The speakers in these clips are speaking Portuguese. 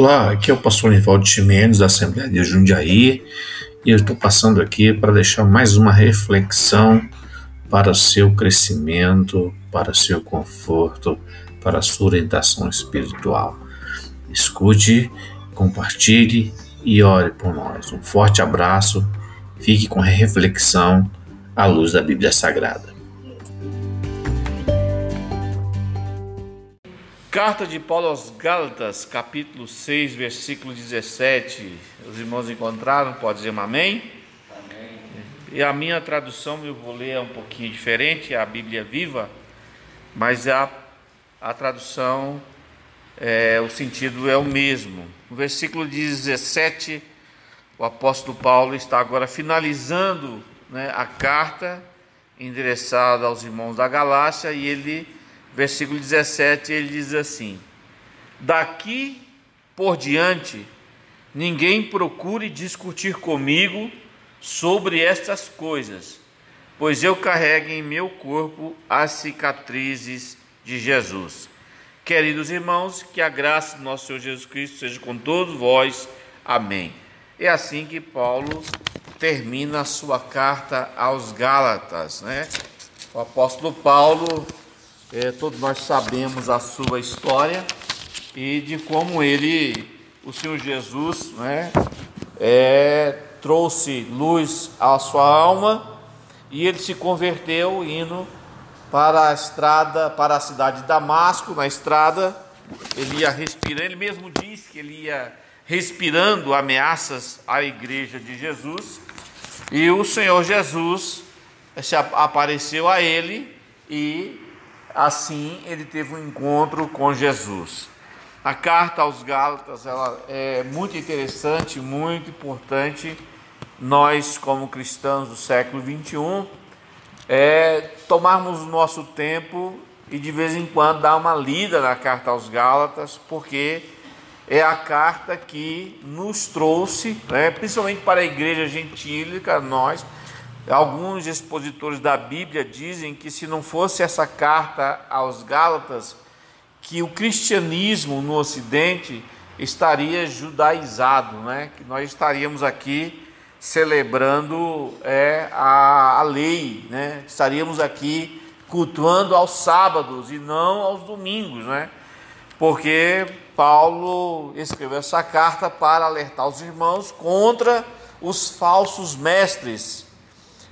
Olá, aqui é o pastor Nivaldo Chimenez da Assembleia de Jundiaí e eu estou passando aqui para deixar mais uma reflexão para seu crescimento, para seu conforto, para sua orientação espiritual. Escute, compartilhe e ore por nós. Um forte abraço, fique com a reflexão à luz da Bíblia Sagrada. Carta de Paulo aos Gálatas, capítulo 6, versículo 17. Os irmãos encontraram? Pode dizer um amém? amém? E a minha tradução eu vou ler é um pouquinho diferente, é a Bíblia Viva, mas a, a tradução, é, o sentido é o mesmo. No versículo 17, o apóstolo Paulo está agora finalizando né, a carta endereçada aos irmãos da Galácia e ele versículo 17, ele diz assim: Daqui por diante, ninguém procure discutir comigo sobre estas coisas, pois eu carrego em meu corpo as cicatrizes de Jesus. Queridos irmãos, que a graça do nosso Senhor Jesus Cristo seja com todos vós. Amém. É assim que Paulo termina a sua carta aos Gálatas, né? O apóstolo Paulo é, todos nós sabemos a sua história e de como ele, o Senhor Jesus, né, é, trouxe luz à sua alma e ele se converteu indo para a estrada, para a cidade de Damasco, na estrada, ele ia respirando, ele mesmo disse que ele ia respirando ameaças à igreja de Jesus, e o Senhor Jesus se apareceu a ele e Assim, ele teve um encontro com Jesus. A carta aos Gálatas ela é muito interessante, muito importante. Nós, como cristãos do século 21, é tomarmos o nosso tempo e de vez em quando dar uma lida na carta aos Gálatas, porque é a carta que nos trouxe, né, principalmente para a igreja gentílica, nós Alguns expositores da Bíblia dizem que se não fosse essa carta aos Gálatas, que o cristianismo no Ocidente estaria judaizado, né? que nós estaríamos aqui celebrando é, a, a lei, né? estaríamos aqui cultuando aos sábados e não aos domingos, né? porque Paulo escreveu essa carta para alertar os irmãos contra os falsos mestres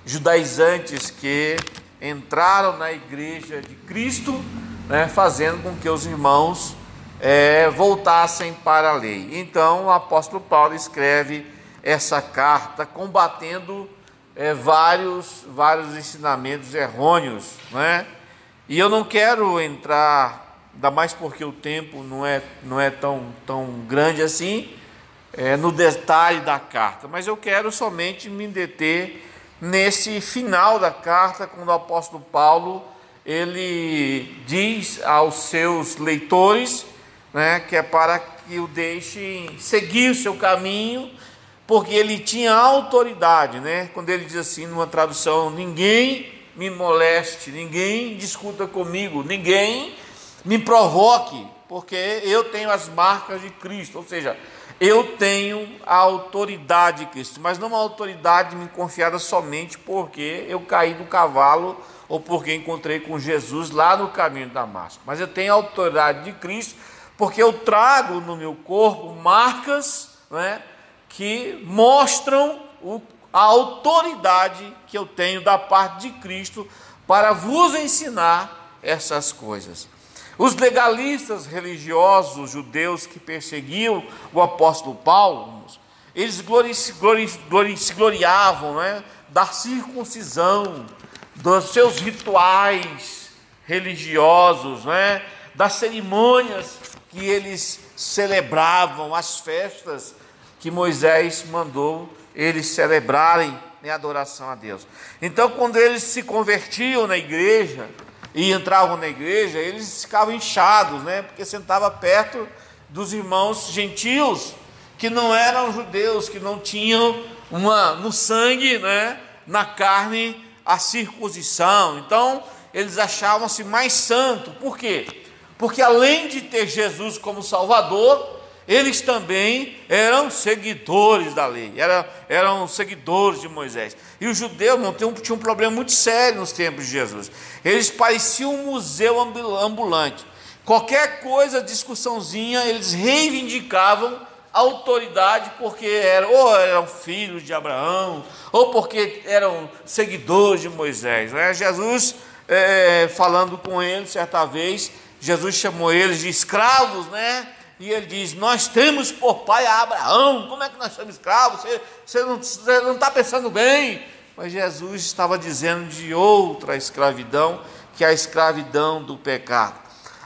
judaizantes que entraram na igreja de Cristo, né, fazendo com que os irmãos é, voltassem para a lei. Então o apóstolo Paulo escreve essa carta combatendo é, vários, vários ensinamentos errôneos, né? E eu não quero entrar, ainda mais porque o tempo não é, não é tão, tão grande assim, é, no detalhe da carta, mas eu quero somente me deter nesse final da carta, quando o apóstolo Paulo ele diz aos seus leitores, né, que é para que o deixem seguir o seu caminho, porque ele tinha autoridade, né? Quando ele diz assim numa tradução, ninguém me moleste, ninguém discuta comigo, ninguém me provoque, porque eu tenho as marcas de Cristo, ou seja, eu tenho a autoridade de Cristo, mas não uma autoridade me confiada somente porque eu caí do cavalo ou porque encontrei com Jesus lá no caminho de Damasco. Mas eu tenho a autoridade de Cristo porque eu trago no meu corpo marcas né, que mostram o, a autoridade que eu tenho da parte de Cristo para vos ensinar essas coisas. Os legalistas religiosos judeus que perseguiam o apóstolo Paulo, eles glori, glori, glori, se gloriavam né, da circuncisão, dos seus rituais religiosos, né, das cerimônias que eles celebravam, as festas que Moisés mandou eles celebrarem em adoração a Deus. Então, quando eles se convertiam na igreja, e entravam na igreja, eles ficavam inchados, né? Porque sentava perto dos irmãos gentios que não eram judeus, que não tinham uma no sangue, né? Na carne a circuncisão. Então, eles achavam-se mais santos. Por quê? Porque além de ter Jesus como Salvador, eles também eram seguidores da lei, eram, eram seguidores de Moisés. E os judeus não tinham, tinham um problema muito sério nos tempos de Jesus. Eles pareciam um museu ambulante. Qualquer coisa, discussãozinha, eles reivindicavam autoridade porque eram, ou eram filhos de Abraão, ou porque eram seguidores de Moisés. Né? Jesus, é, falando com eles certa vez, Jesus chamou eles de escravos, né? E ele diz: Nós temos por pai a Abraão, como é que nós somos escravos? Você, você não está pensando bem. Mas Jesus estava dizendo de outra escravidão, que é a escravidão do pecado.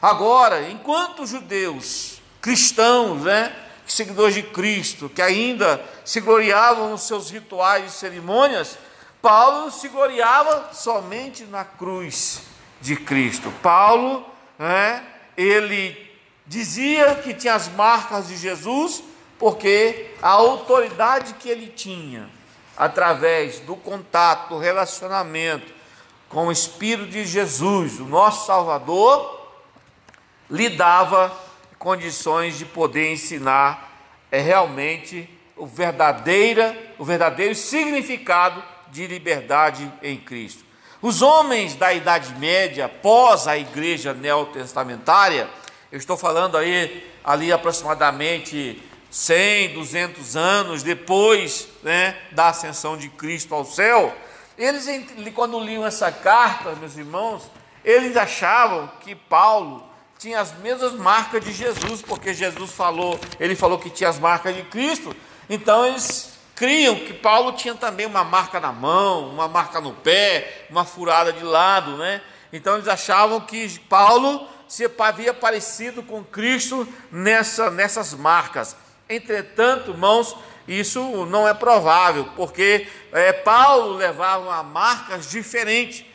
Agora, enquanto os judeus, cristãos, né, seguidores de Cristo, que ainda se gloriavam nos seus rituais e cerimônias, Paulo se gloriava somente na cruz de Cristo. Paulo, né, ele dizia que tinha as marcas de Jesus, porque a autoridade que ele tinha, através do contato, do relacionamento com o Espírito de Jesus, o nosso Salvador, lhe dava condições de poder ensinar é realmente o verdadeira, o verdadeiro significado de liberdade em Cristo. Os homens da Idade Média, pós a igreja neotestamentária, eu estou falando aí ali aproximadamente 100, 200 anos depois né, da ascensão de Cristo ao céu, eles, quando liam essa carta, meus irmãos, eles achavam que Paulo tinha as mesmas marcas de Jesus, porque Jesus falou, ele falou que tinha as marcas de Cristo, então eles criam que Paulo tinha também uma marca na mão, uma marca no pé, uma furada de lado, né? Então eles achavam que Paulo se havia parecido com Cristo nessa, nessas marcas. Entretanto, irmãos, isso não é provável, porque é, Paulo levava marcas diferentes.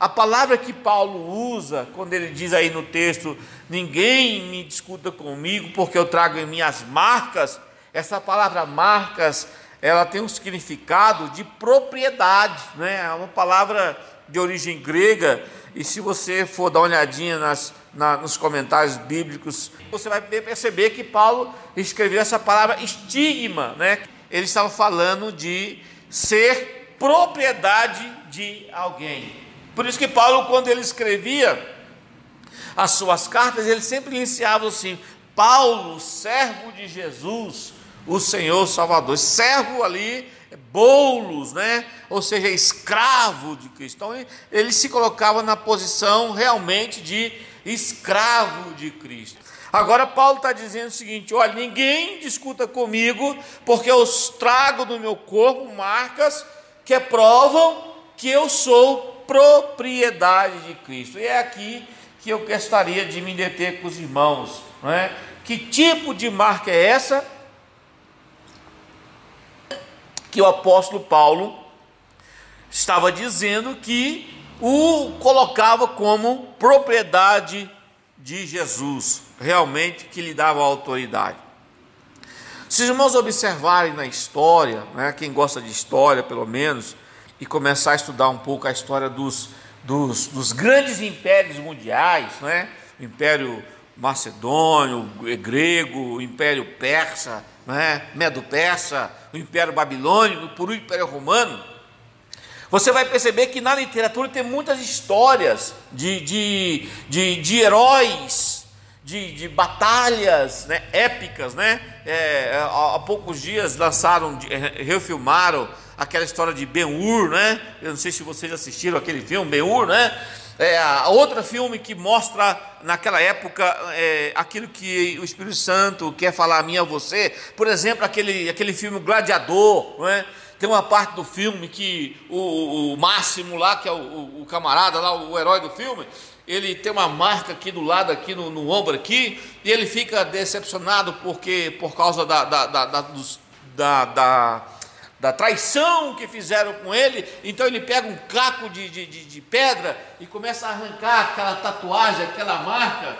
A palavra que Paulo usa, quando ele diz aí no texto, ninguém me discuta comigo, porque eu trago em minhas marcas, essa palavra marcas, ela tem um significado de propriedade, né? é uma palavra de origem grega, e se você for dar uma olhadinha nas, na, nos comentários bíblicos, você vai perceber que Paulo escreveu essa palavra estigma, né? ele estava falando de ser propriedade de alguém. Por isso que Paulo, quando ele escrevia as suas cartas, ele sempre iniciava assim: Paulo, servo de Jesus, o Senhor Salvador. Servo ali, bolos, né? Ou seja, escravo de Cristo. Então ele, se colocava na posição realmente de escravo de Cristo. Agora Paulo está dizendo o seguinte: olha, ninguém discuta comigo, porque eu trago no meu corpo marcas que provam que eu sou propriedade de Cristo. E é aqui que eu gostaria de me deter com os irmãos. Não é? Que tipo de marca é essa? Que o apóstolo Paulo estava dizendo que o colocava como propriedade de Jesus, realmente que lhe dava autoridade. Se os irmãos observarem na história, né, quem gosta de história pelo menos, e começar a estudar um pouco a história dos, dos, dos grandes impérios mundiais, né? o Império Macedônio, o grego, o Império Persa, né? Medo-Persa, o Império Babilônico, por o Império Romano, você vai perceber que na literatura tem muitas histórias de, de, de, de heróis, de, de batalhas né? épicas. Né? É, há, há poucos dias lançaram, refilmaram aquela história de Ben-Hur, né? Eu não sei se vocês assistiram aquele filme, Ben-Hur, né? É, a outra filme que mostra naquela época é, aquilo que o Espírito Santo quer falar a mim a você. Por exemplo, aquele, aquele filme Gladiador, né? Tem uma parte do filme que o, o Máximo lá, que é o, o, camarada lá, o herói do filme, ele tem uma marca aqui do lado, aqui no, no ombro aqui, e ele fica decepcionado porque por causa da, da, da, da, dos, da, da da traição que fizeram com ele, então ele pega um caco de, de, de, de pedra e começa a arrancar aquela tatuagem, aquela marca,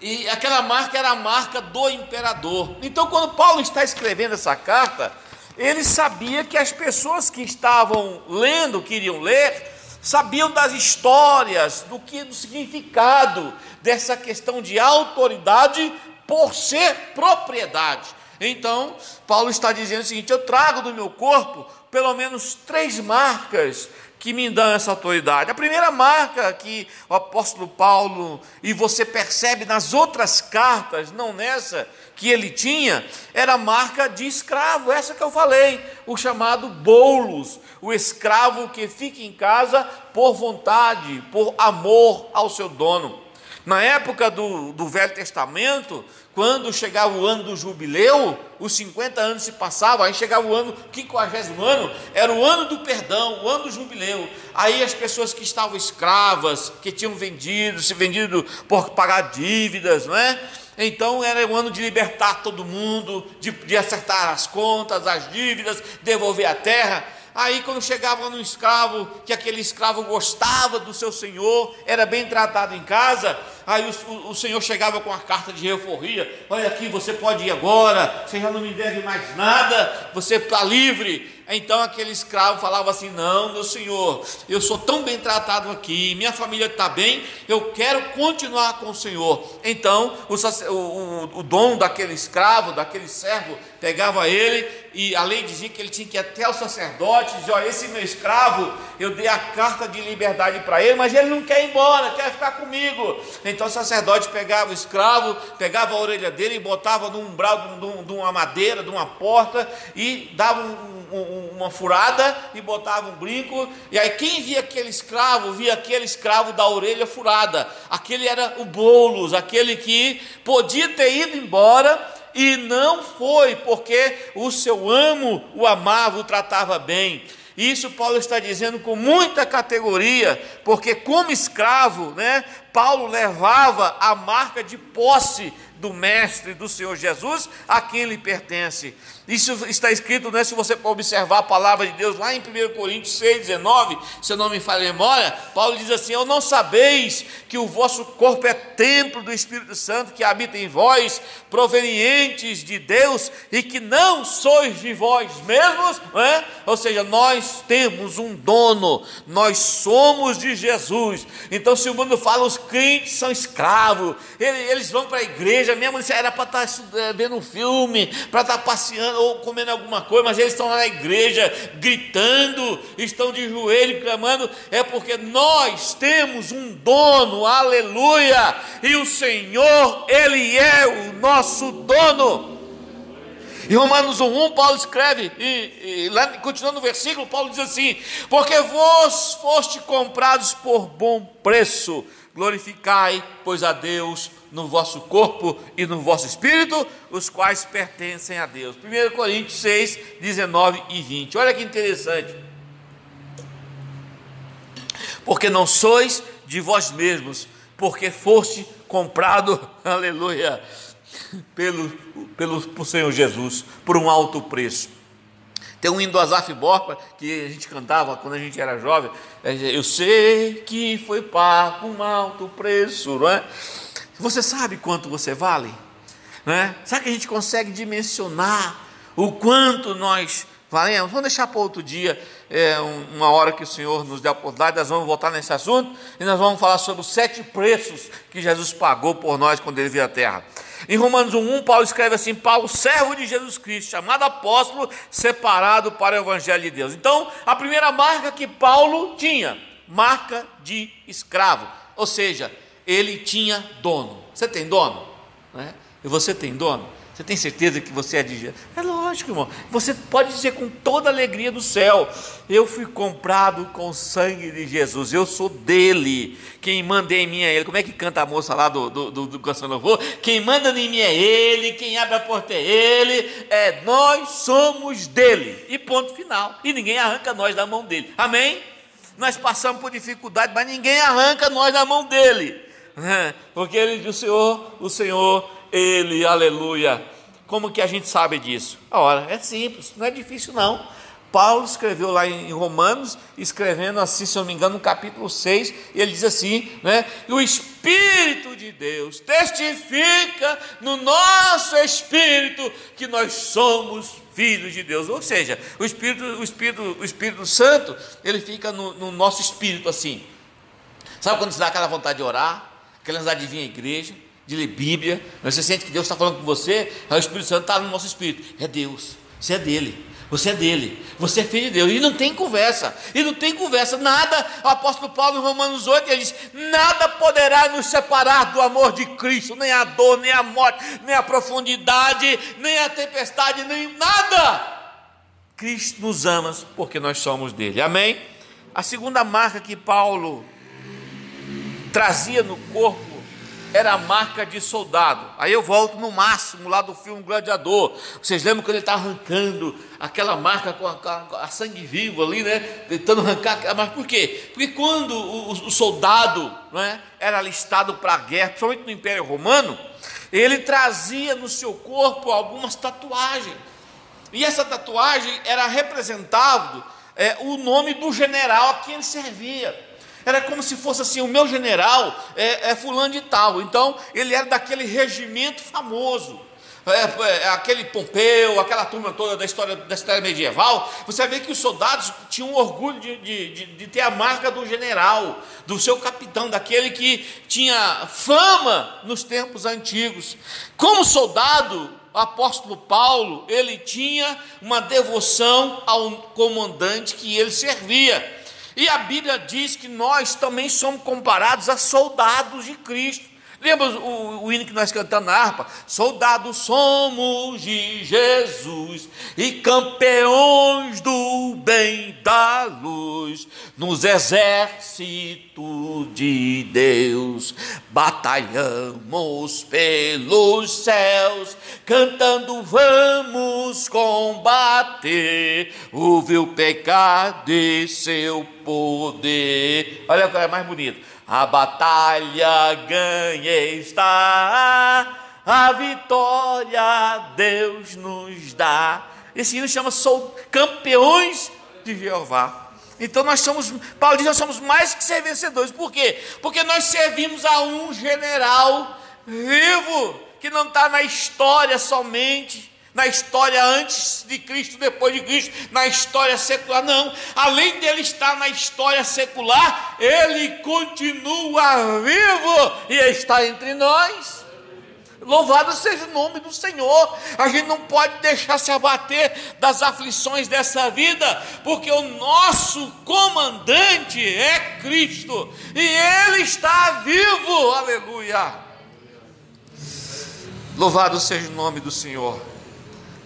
e aquela marca era a marca do imperador. Então, quando Paulo está escrevendo essa carta, ele sabia que as pessoas que estavam lendo, queriam ler, sabiam das histórias, do que do significado dessa questão de autoridade por ser propriedade. Então, Paulo está dizendo o seguinte: eu trago do meu corpo pelo menos três marcas que me dão essa autoridade. A primeira marca que o apóstolo Paulo, e você percebe nas outras cartas, não nessa, que ele tinha, era a marca de escravo, essa que eu falei, o chamado bolos, o escravo que fica em casa por vontade, por amor ao seu dono. Na época do, do Velho Testamento, quando chegava o ano do jubileu, os 50 anos se passavam, aí chegava o ano, o 50 ano, era o ano do perdão, o ano do jubileu. Aí as pessoas que estavam escravas, que tinham vendido, se vendido por pagar dívidas, não é? Então era o ano de libertar todo mundo, de, de acertar as contas, as dívidas, devolver a terra. Aí, quando chegava no escravo, que aquele escravo gostava do seu senhor, era bem tratado em casa, aí o, o, o senhor chegava com a carta de euforia: Olha aqui, você pode ir agora, você já não me deve mais nada, você está livre. Então aquele escravo falava assim: Não, meu senhor, eu sou tão bem tratado aqui, minha família está bem, eu quero continuar com o senhor. Então o, o, o dono daquele escravo, daquele servo, pegava ele e a lei dizia que ele tinha que ir até o sacerdote dizer: Olha, esse meu escravo, eu dei a carta de liberdade para ele, mas ele não quer ir embora, quer ficar comigo. Então o sacerdote pegava o escravo, pegava a orelha dele e botava no umbral de, de uma madeira, de uma porta e dava um um, uma furada e botava um brinco, e aí quem via aquele escravo, via aquele escravo da orelha furada, aquele era o bolos, aquele que podia ter ido embora e não foi, porque o seu amo o amava, o tratava bem. Isso Paulo está dizendo com muita categoria, porque como escravo, né, Paulo levava a marca de posse do Mestre, do Senhor Jesus, a quem ele pertence. Isso está escrito, né, se você observar a palavra de Deus lá em 1 Coríntios 6, 19, se eu não me falha a memória, Paulo diz assim: Eu não sabeis que o vosso corpo é templo do Espírito Santo que habita em vós, provenientes de Deus, e que não sois de vós mesmos, não é? ou seja, nós temos um dono, nós somos de Jesus. Então, se o mundo fala os crentes são escravos, eles vão para a igreja, mesmo se era para tá estar vendo um filme, para estar tá passeando ou comendo alguma coisa, mas eles estão lá na igreja gritando, estão de joelho clamando, é porque nós temos um dono, aleluia, e o Senhor, Ele é o nosso dono. Em Romanos 1, Paulo escreve, e, e lá, continuando no versículo, Paulo diz assim: Porque vós foste comprados por bom preço, glorificai, pois a Deus no vosso corpo e no vosso espírito, os quais pertencem a Deus. 1 Coríntios 6, 19 e 20. Olha que interessante. Porque não sois de vós mesmos, porque foste comprado, aleluia, pelo, pelo por Senhor Jesus, por um alto preço. Tem um hino do Azaf Borba que a gente cantava quando a gente era jovem. É, Eu sei que foi pago um alto preço, não é? Você sabe quanto você vale? Não é? Será que a gente consegue dimensionar o quanto nós valemos? Vamos deixar para outro dia, é, uma hora que o Senhor nos dê a oportunidade, nós vamos voltar nesse assunto e nós vamos falar sobre os sete preços que Jesus pagou por nós quando ele veio à terra. Em Romanos 1, Paulo escreve assim: Paulo, servo de Jesus Cristo, chamado apóstolo, separado para o Evangelho de Deus. Então, a primeira marca que Paulo tinha, marca de escravo, ou seja, ele tinha dono. Você tem dono? Né? E você tem dono? Você tem certeza que você é de Jesus? É lógico, irmão. Você pode dizer com toda a alegria do céu: Eu fui comprado com o sangue de Jesus, eu sou dele. Quem manda em mim é ele. Como é que canta a moça lá do, do, do, do Canção Louvor? Quem manda em mim é ele, quem abre a porta é ele. É, nós somos dele. E ponto final. E ninguém arranca nós da mão dele. Amém? Nós passamos por dificuldade, mas ninguém arranca nós da mão dele. Porque ele, o Senhor, o Senhor ele, aleluia. Como que a gente sabe disso? Ora, é simples, não é difícil não. Paulo escreveu lá em Romanos, escrevendo assim, se eu não me engano, no capítulo 6, e ele diz assim, né? O Espírito de Deus testifica no nosso espírito que nós somos filhos de Deus. Ou seja, o Espírito, o Espírito, o Espírito Santo, ele fica no, no nosso espírito assim. Sabe quando se dá aquela vontade de orar, aquela vir à igreja? de ler Bíblia, você sente que Deus está falando com você, o Espírito Santo está no nosso espírito. É Deus, você é dele. Você é dele, você é filho de Deus, e não tem conversa, e não tem conversa, nada. O apóstolo Paulo, em Romanos 8, ele diz: Nada poderá nos separar do amor de Cristo, nem a dor, nem a morte, nem a profundidade, nem a tempestade, nem nada. Cristo nos ama porque nós somos dele, amém? A segunda marca que Paulo trazia no corpo era a marca de soldado. Aí eu volto no máximo lá do filme Gladiador. Vocês lembram quando ele está arrancando aquela marca com a, com a, sangue vivo ali, né? Tentando arrancar. Mas por quê? Porque quando o, o soldado não é, era alistado para a guerra, principalmente no Império Romano, ele trazia no seu corpo algumas tatuagens. E essa tatuagem era representado é, o nome do general a quem ele servia. Era como se fosse assim: o meu general é, é fulano de tal. Então, ele era daquele regimento famoso. É, é, aquele Pompeu, aquela turma toda da história, da história medieval, você vê que os soldados tinham orgulho de, de, de, de, ter a marca do general, do seu capitão, daquele que tinha fama nos tempos antigos. Como soldado, o apóstolo Paulo, ele tinha uma devoção ao comandante que ele servia. E a Bíblia diz que nós também somos comparados a soldados de Cristo. Lembra o, o hino que nós cantamos na harpa? Soldados somos de Jesus e campeões do bem da luz, nos exércitos de Deus, batalhamos pelos céus, cantando vamos combater o vil pecado e seu poder. Olha o é mais bonito a batalha ganha está, a vitória Deus nos dá. Esse hino chama Sou Campeões de Jeová. Então nós somos, Paulo diz, nós somos mais que ser vencedores. Por quê? Porque nós servimos a um general vivo, que não está na história somente, na história antes de Cristo, depois de Cristo, na história secular, não. Além dele estar na história secular, ele continua vivo e está entre nós. Louvado seja o nome do Senhor. A gente não pode deixar se abater das aflições dessa vida, porque o nosso comandante é Cristo e Ele está vivo. Aleluia. Louvado seja o nome do Senhor.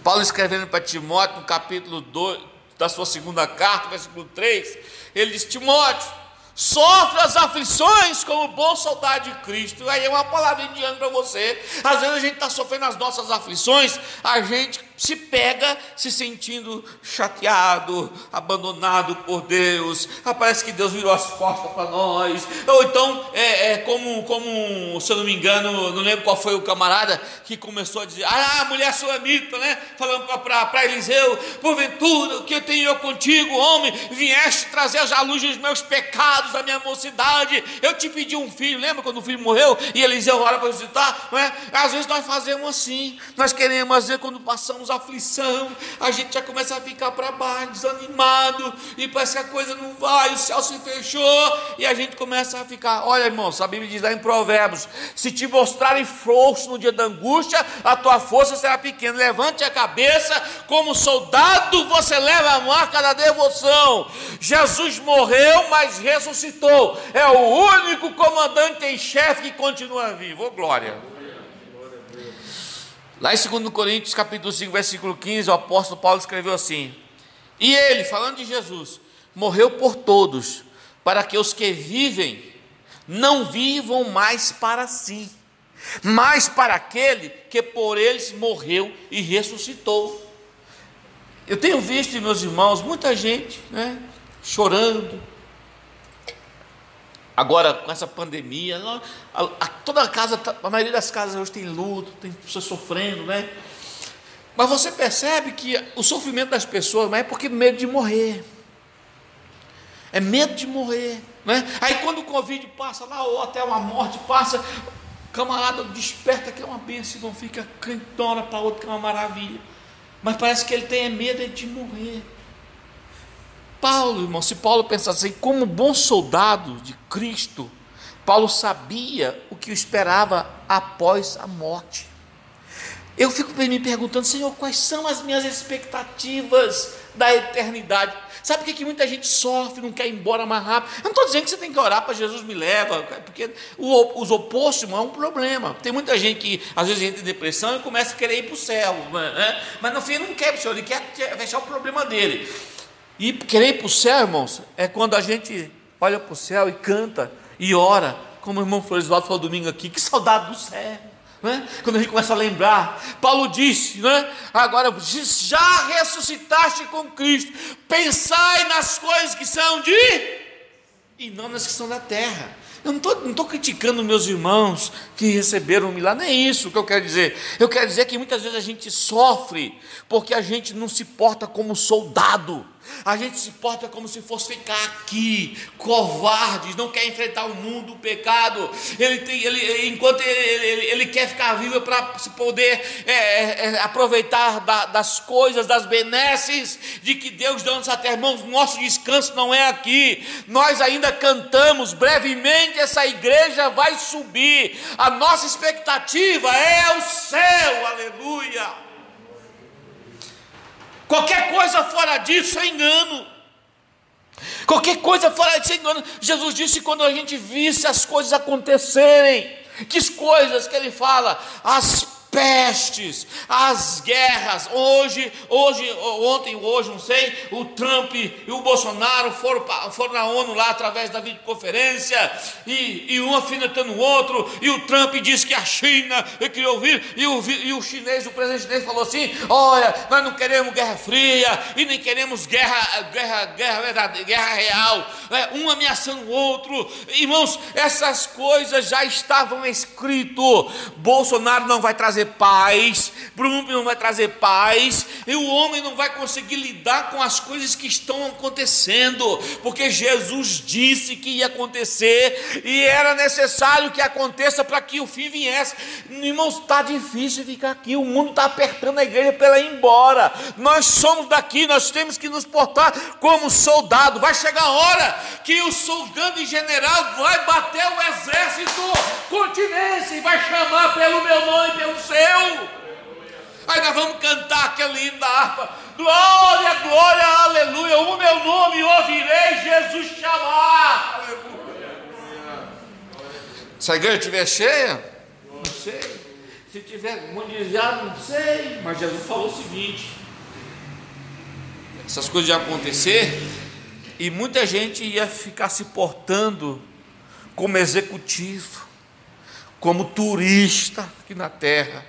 Paulo escrevendo para Timóteo, no capítulo 2 da sua segunda carta, versículo 3, ele diz: Timóteo, sofre as aflições como bom soldado de Cristo. Aí é uma palavra indiana para você. Às vezes a gente está sofrendo as nossas aflições, a gente se pega se sentindo chateado, abandonado por Deus. Ah, parece que Deus virou as costas para nós. Ou então, é, é, como, como, se eu não me engano, não lembro qual foi o camarada que começou a dizer: Ah, mulher sulamita, né? Falando para Eliseu: Porventura, o que eu tenho eu contigo, homem? Vieste trazer a luz dos meus pecados, da minha mocidade. Eu te pedi um filho. Lembra quando o filho morreu e Eliseu ora para visitar? Não é? Às vezes nós fazemos assim. Nós queremos, às vezes, quando passamos passamos aflição, a gente já começa a ficar para baixo, desanimado, e parece que a coisa não vai, o céu se fechou, e a gente começa a ficar. Olha, irmãos, a Bíblia diz lá em Provérbios: se te mostrarem força no dia da angústia, a tua força será pequena. Levante a cabeça, como soldado, você leva a marca da devoção. Jesus morreu, mas ressuscitou. É o único comandante em chefe que continua vivo. Oh, glória. Lá em 2 Coríntios, capítulo 5, versículo 15, o apóstolo Paulo escreveu assim: E ele, falando de Jesus, morreu por todos, para que os que vivem não vivam mais para si, mas para aquele que por eles morreu e ressuscitou. Eu tenho visto, meus irmãos, muita gente né, chorando, Agora, com essa pandemia, a, a, toda a casa, tá, a maioria das casas hoje tem luto, tem pessoas sofrendo, né? Mas você percebe que o sofrimento das pessoas não é porque medo de morrer. É medo de morrer. Né? Aí quando o Covid passa lá, ou até uma morte passa, camarada desperta que é uma bênção, não fica cantona para outro que é uma maravilha. Mas parece que ele tem medo de morrer. Paulo, irmão, se Paulo pensasse assim, como bom soldado de Cristo, Paulo sabia o que o esperava após a morte. Eu fico me perguntando, Senhor, quais são as minhas expectativas da eternidade? Sabe por que, muita gente sofre, não quer ir embora mais rápido? Eu não estou dizendo que você tem que orar para Jesus me leva, porque o, os opostos não é um problema. Tem muita gente que às vezes entra em depressão e começa a querer ir para o céu, né? mas no fim não quer para o céu, ele quer fechar o problema dele. E querer ir para o céu, irmãos, é quando a gente olha para o céu e canta e ora, como o irmão Floresvaldo falou domingo aqui, que saudade do céu. Né? Quando a gente começa a lembrar, Paulo disse, né? agora já ressuscitaste com Cristo, pensai nas coisas que são de e não nas que são da terra. Eu não estou não criticando meus irmãos que receberam um milagre, não é isso que eu quero dizer. Eu quero dizer que muitas vezes a gente sofre porque a gente não se porta como soldado. A gente se porta como se fosse ficar aqui, covardes, não quer enfrentar o mundo, o pecado. Ele tem, ele, enquanto ele, ele, ele quer ficar vivo para se poder é, é, é, aproveitar da, das coisas, das benesses de que Deus deu nessa terra. Irmãos, nosso descanso não é aqui. Nós ainda cantamos, brevemente essa igreja vai subir. A nossa expectativa é o céu, aleluia. Qualquer coisa fora disso é engano. Qualquer coisa fora disso é engano. Jesus disse quando a gente visse as coisas acontecerem, que coisas que ele fala? As pestes, as guerras. Hoje, hoje, ontem, hoje, não sei, o Trump e o Bolsonaro foram, foram na ONU lá através da videoconferência e, e um afinetando o outro. E o Trump disse que a China queria ouvir, e o, e o chinês, o presidente chinês falou assim: Olha, nós não queremos guerra fria e nem queremos guerra, guerra, guerra, guerra real, é, um ameaçando o outro. Irmãos, essas coisas já estavam escrito. Bolsonaro não vai trazer trazer paz, Bruno não vai trazer paz, e o homem não vai conseguir lidar com as coisas que estão acontecendo, porque Jesus disse que ia acontecer e era necessário que aconteça para que o fim viesse. Irmãos, está difícil ficar aqui, o mundo está apertando a igreja para ela ir embora. Nós somos daqui, nós temos que nos portar como soldado. Vai chegar a hora que o soldado em general vai bater o exército continência e vai chamar pelo meu nome, pelo seu céu. Aí nós vamos cantar aquele hino da harpa. Glória, glória, aleluia. O meu nome ouvirei Jesus chamar. Aleluia. Se a igreja estiver cheia, não sei. Se tiver mundializado, não sei. Mas Jesus falou o seguinte: essas coisas iam acontecer e muita gente ia ficar se portando como executivo como turista aqui na terra.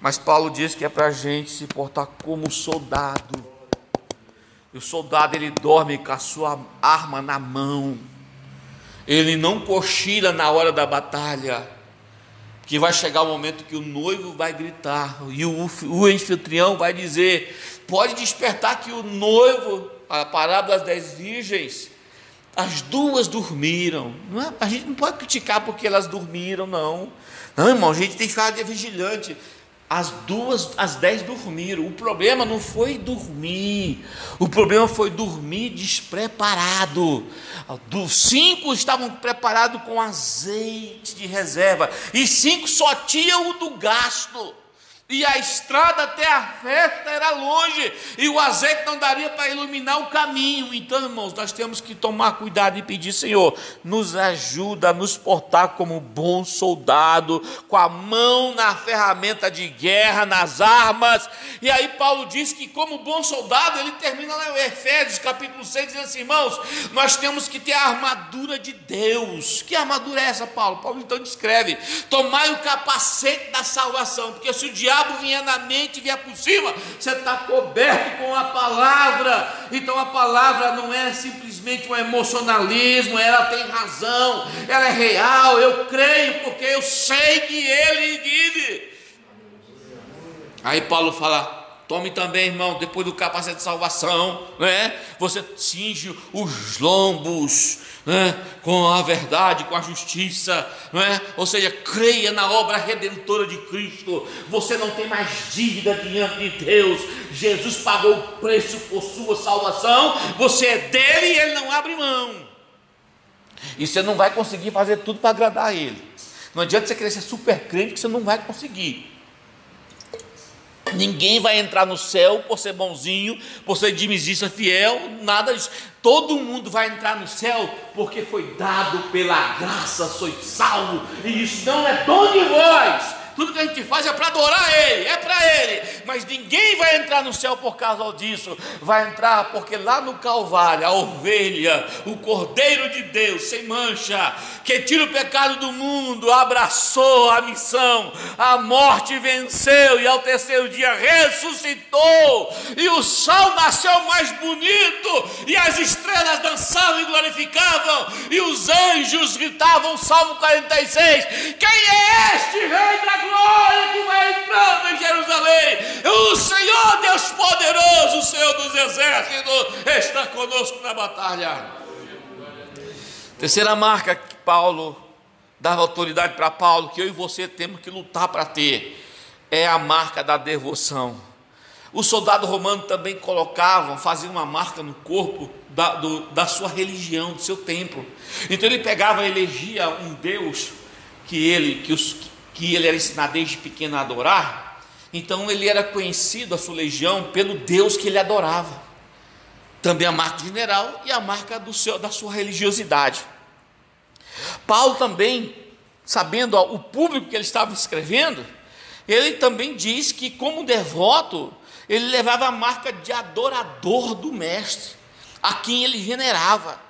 Mas Paulo diz que é para a gente se portar como soldado. E o soldado ele dorme com a sua arma na mão. Ele não cochila na hora da batalha. Que vai chegar o momento que o noivo vai gritar e o, o anfitrião vai dizer: pode despertar que o noivo, a parábola das dez virgens, as duas dormiram. Não é, a gente não pode criticar porque elas dormiram, não. Não, irmão, a gente tem que ficar vigilante. As duas, as dez dormiram. O problema não foi dormir. O problema foi dormir despreparado. Dos cinco estavam preparados com azeite de reserva. E cinco só tinham o do gasto. E a estrada até a festa era longe, e o azeite não daria para iluminar o caminho. Então, irmãos, nós temos que tomar cuidado e pedir, Senhor, nos ajuda a nos portar como bom soldado, com a mão na ferramenta de guerra, nas armas. E aí Paulo diz que como bom soldado, ele termina lá em Efésios, capítulo 6, dizendo assim, irmãos, nós temos que ter a armadura de Deus. Que armadura é essa, Paulo? Paulo então descreve: tomai o capacete da salvação, porque se o diabo diabo vier na mente, vier por cima, você está coberto com a palavra. Então a palavra não é simplesmente um emocionalismo, ela tem razão, ela é real. Eu creio porque eu sei que ele vive. Aí Paulo fala: Tome também, irmão, depois do capacete de salvação, né? Você cinge os lombos né? com a verdade, com a justiça, né? ou seja, creia na obra redentora de Cristo. Você não tem mais dívida diante de Deus. Jesus pagou o preço por sua salvação. Você é dele e ele não abre mão. E você não vai conseguir fazer tudo para agradar a Ele. Não adianta você querer ser super crente que você não vai conseguir. Ninguém vai entrar no céu por ser bonzinho, por ser dimizista fiel, nada disso. Todo mundo vai entrar no céu porque foi dado pela graça, sois salvo, e isso não é dom de vós, tudo que a gente faz é para adorar Ele, é para Ele. Mas ninguém vai entrar no céu por causa disso. Vai entrar porque lá no Calvário, a ovelha, o Cordeiro de Deus, sem mancha, que tira o pecado do mundo, abraçou a missão, a morte venceu e ao terceiro dia ressuscitou. E o sol nasceu mais bonito, e as estrelas dançavam e glorificavam, e os anjos gritavam, Salmo 46: Quem é este rei da glória que vai entrando em Jerusalém. O Senhor Deus poderoso, o Senhor dos exércitos, está conosco na batalha. Terceira marca que Paulo dava autoridade para Paulo, que eu e você temos que lutar para ter, é a marca da devoção. Os soldados romanos também colocavam, faziam uma marca no corpo da, do, da sua religião, do seu templo. Então ele pegava elegia um Deus que ele, que os, que ele era ensinado desde pequeno a adorar, então ele era conhecido, a sua legião, pelo Deus que ele adorava. Também a marca general e a marca seu, da sua religiosidade. Paulo também, sabendo ó, o público que ele estava escrevendo, ele também diz que, como devoto, ele levava a marca de adorador do Mestre, a quem ele venerava.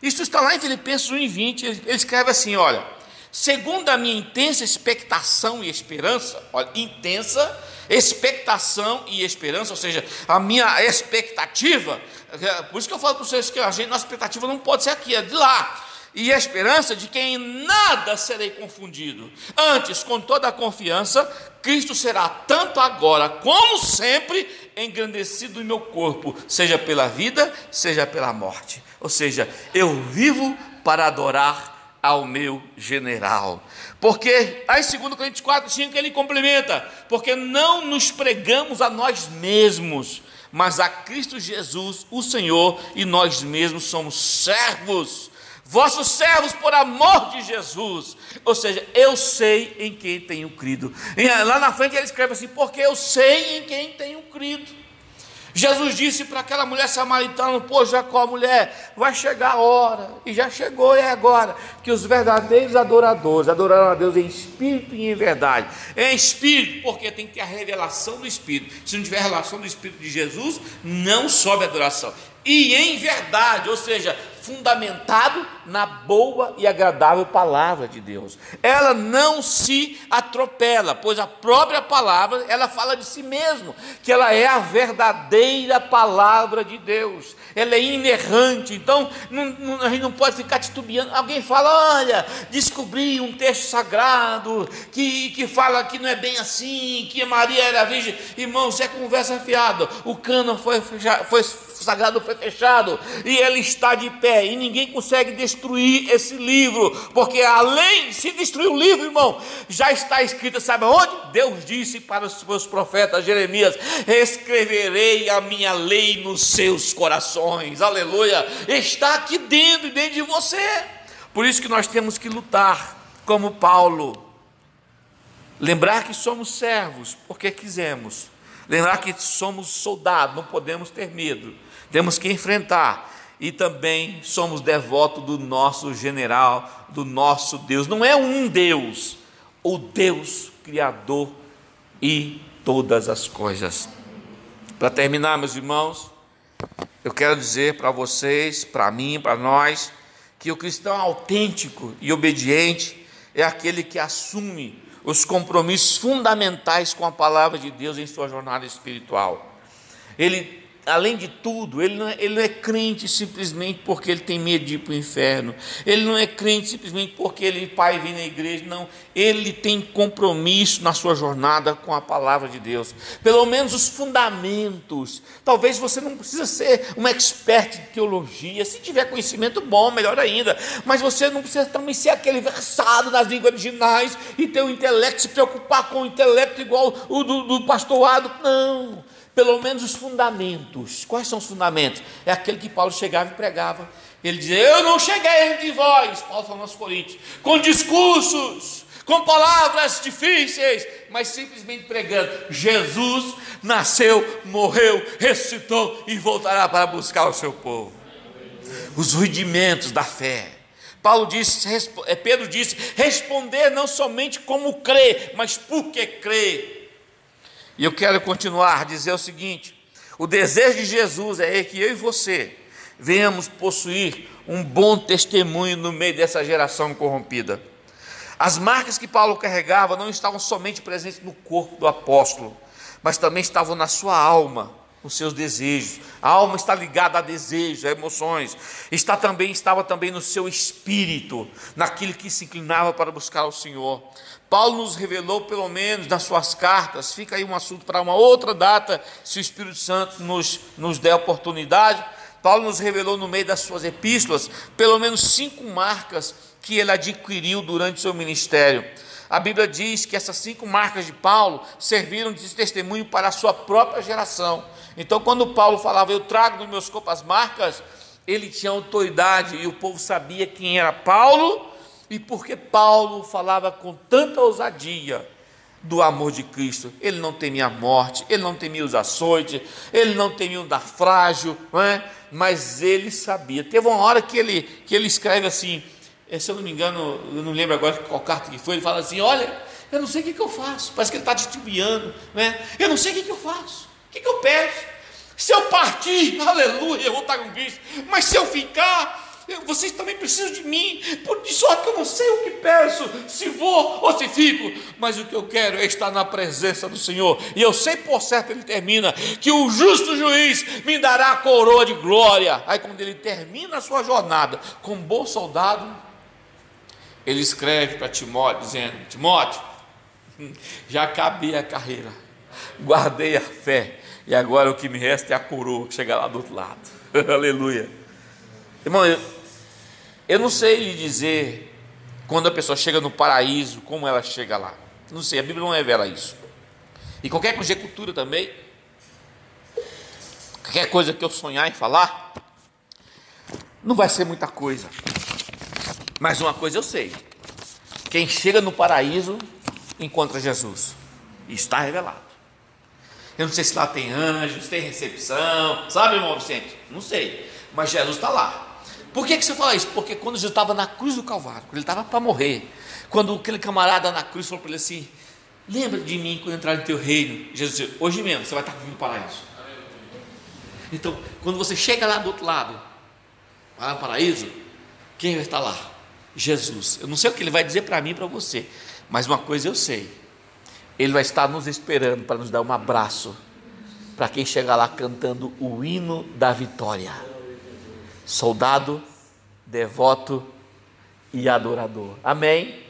Isso está lá em Filipenses 1,20. Ele escreve assim: olha segundo a minha intensa expectação e esperança, olha, intensa expectação e esperança, ou seja, a minha expectativa, é, por isso que eu falo para vocês que a gente, nossa expectativa não pode ser aqui, é de lá. E a esperança de que em nada serei confundido. Antes, com toda a confiança, Cristo será tanto agora como sempre engrandecido em meu corpo, seja pela vida, seja pela morte. Ou seja, eu vivo para adorar ao meu general. Porque, aí, segundo Coríntios 4, 5, ele complementa: porque não nos pregamos a nós mesmos, mas a Cristo Jesus, o Senhor, e nós mesmos somos servos, vossos servos por amor de Jesus. Ou seja, eu sei em quem tenho crido. E lá na frente ele escreve assim: porque eu sei em quem tenho crido. Jesus disse para aquela mulher samaritana: Pô, Jacó, mulher, vai chegar a hora, e já chegou, é agora, que os verdadeiros adoradores adorarão a Deus em espírito e em verdade. Em espírito, porque tem que ter a revelação do Espírito. Se não tiver a relação do Espírito de Jesus, não sobe a adoração. E em verdade, ou seja, fundamentado na boa e agradável palavra de Deus. Ela não se atropela, pois a própria palavra, ela fala de si mesmo, que ela é a verdadeira palavra de Deus. Ela é inerrante, então não, não, a gente não pode ficar titubeando. Alguém fala: olha, descobri um texto sagrado que, que fala que não é bem assim, que Maria era virgem. Irmão, isso é conversa fiada. O cano foi, foi sagrado foi fechado e ele está de pé e ninguém consegue destruir esse livro, porque além se destruir o livro, irmão, já está escrito, sabe onde? Deus disse para os seus profetas Jeremias: escreverei a minha lei nos seus corações. Aleluia! Está aqui dentro, dentro de você. Por isso que nós temos que lutar como Paulo. Lembrar que somos servos porque quisemos. Lembrar que somos soldados, não podemos ter medo temos que enfrentar. E também somos devotos do nosso general, do nosso Deus. Não é um Deus, o Deus Criador e todas as coisas. Para terminar, meus irmãos, eu quero dizer para vocês, para mim, para nós, que o cristão autêntico e obediente é aquele que assume os compromissos fundamentais com a palavra de Deus em sua jornada espiritual. Ele além de tudo, ele não, é, ele não é crente simplesmente porque ele tem medo de ir para o inferno. Ele não é crente simplesmente porque ele pai vem na igreja. Não, ele tem compromisso na sua jornada com a palavra de Deus. Pelo menos os fundamentos. Talvez você não precisa ser um expert de teologia. Se tiver conhecimento bom, melhor ainda. Mas você não precisa também ser aquele versado nas línguas originais e ter o intelecto, se preocupar com o intelecto igual o do, do pastorado. Não pelo menos os fundamentos. Quais são os fundamentos? É aquele que Paulo chegava e pregava. Ele diz: Eu não cheguei entre vós, Paulo falando aos Coríntios, com discursos, com palavras difíceis, mas simplesmente pregando: Jesus nasceu, morreu, ressuscitou e voltará para buscar o seu povo. Os rudimentos da fé. Paulo disse, é, Pedro disse: responder não somente como crê, mas porque crê. E eu quero continuar a dizer o seguinte: o desejo de Jesus é que eu e você venhamos possuir um bom testemunho no meio dessa geração corrompida. As marcas que Paulo carregava não estavam somente presentes no corpo do apóstolo, mas também estavam na sua alma, nos seus desejos. A alma está ligada a desejos, a emoções. Está também estava também no seu espírito, naquilo que se inclinava para buscar o Senhor. Paulo nos revelou, pelo menos nas suas cartas, fica aí um assunto para uma outra data, se o Espírito Santo nos, nos der oportunidade. Paulo nos revelou no meio das suas epístolas, pelo menos cinco marcas que ele adquiriu durante o seu ministério. A Bíblia diz que essas cinco marcas de Paulo serviram de testemunho para a sua própria geração. Então, quando Paulo falava, eu trago nos meus corpos as marcas, ele tinha autoridade e o povo sabia quem era Paulo e porque Paulo falava com tanta ousadia do amor de Cristo. Ele não temia a morte, ele não temia os açoites, ele não temia o dar frágil, não é? mas ele sabia. Teve uma hora que ele, que ele escreve assim, se eu não me engano, eu não lembro agora qual carta que foi, ele fala assim: Olha, eu não sei o que, que eu faço, parece que ele está distribuindo, né? eu não sei o que, que eu faço, o que, que eu peço. Se eu partir, aleluia, eu vou estar com Cristo, mas se eu ficar, vocês também precisam de mim, por de sorte que eu não sei o que peço, se vou ou se fico, mas o que eu quero é estar na presença do Senhor, e eu sei por certo, ele termina, que o justo juiz me dará a coroa de glória. Aí, quando ele termina a sua jornada como bom soldado, ele escreve para Timóteo, dizendo: Timóteo, já acabei a carreira, guardei a fé, e agora o que me resta é a coroa que chega lá do outro lado. Aleluia. Irmão, eu não sei lhe dizer quando a pessoa chega no paraíso, como ela chega lá. Não sei, a Bíblia não revela isso. E qualquer conjectura também, qualquer coisa que eu sonhar e falar, não vai ser muita coisa. Mas uma coisa eu sei: quem chega no paraíso encontra Jesus. E está revelado. Eu não sei se lá tem anjos, tem recepção, sabe, irmão Vicente? Não sei. Mas Jesus está lá. Por que, que você fala isso? Porque quando Jesus estava na cruz do Calvário, quando ele estava para morrer, quando aquele camarada na cruz falou para ele assim: Lembra de mim quando entrar no teu reino? Jesus disse: Hoje mesmo você vai estar comigo no paraíso. Então, quando você chega lá do outro lado, lá no paraíso, quem vai estar lá? Jesus. Eu não sei o que ele vai dizer para mim e para você, mas uma coisa eu sei: Ele vai estar nos esperando para nos dar um abraço, para quem chegar lá cantando o hino da vitória soldado, devoto e adorador. Amém?